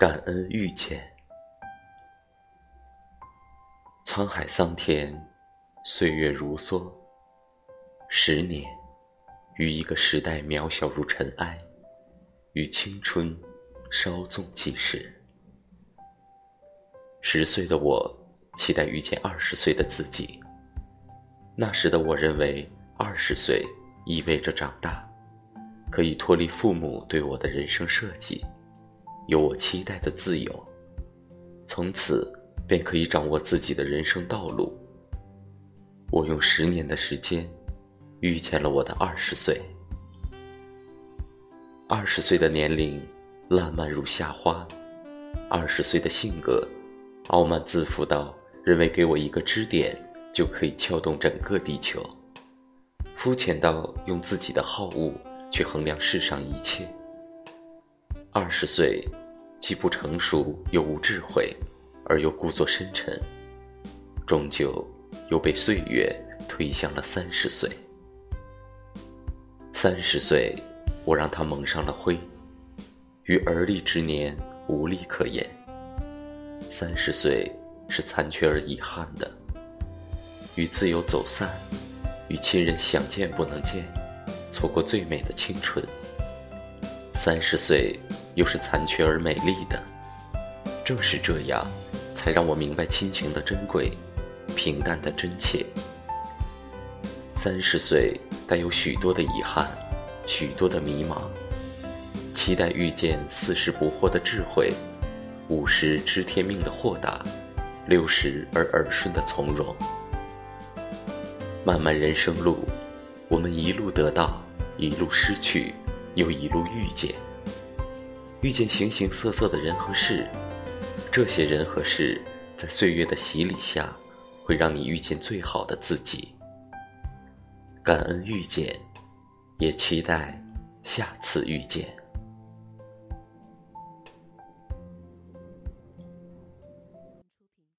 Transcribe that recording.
感恩遇见，沧海桑田，岁月如梭。十年，与一个时代渺小如尘埃，与青春稍纵即逝。十岁的我，期待遇见二十岁的自己。那时的我认为，二十岁意味着长大，可以脱离父母对我的人生设计。有我期待的自由，从此便可以掌握自己的人生道路。我用十年的时间，遇见了我的二十岁。二十岁的年龄，烂漫如夏花；二十岁的性格，傲慢自负到认为给我一个支点就可以撬动整个地球；肤浅到用自己的好恶去衡量世上一切。二十岁，既不成熟又无智慧，而又故作深沉，终究又被岁月推向了三十岁。三十岁，我让它蒙上了灰，于而立之年无力可言。三十岁是残缺而遗憾的，与自由走散，与亲人想见不能见，错过最美的青春。三十岁。又是残缺而美丽的，正是这样，才让我明白亲情的珍贵，平淡的真切。三十岁带有许多的遗憾，许多的迷茫，期待遇见四十不惑的智慧，五十知天命的豁达，六十而耳顺的从容。漫漫人生路，我们一路得到，一路失去，又一路遇见。遇见形形色色的人和事，这些人和事在岁月的洗礼下，会让你遇见最好的自己。感恩遇见，也期待下次遇见。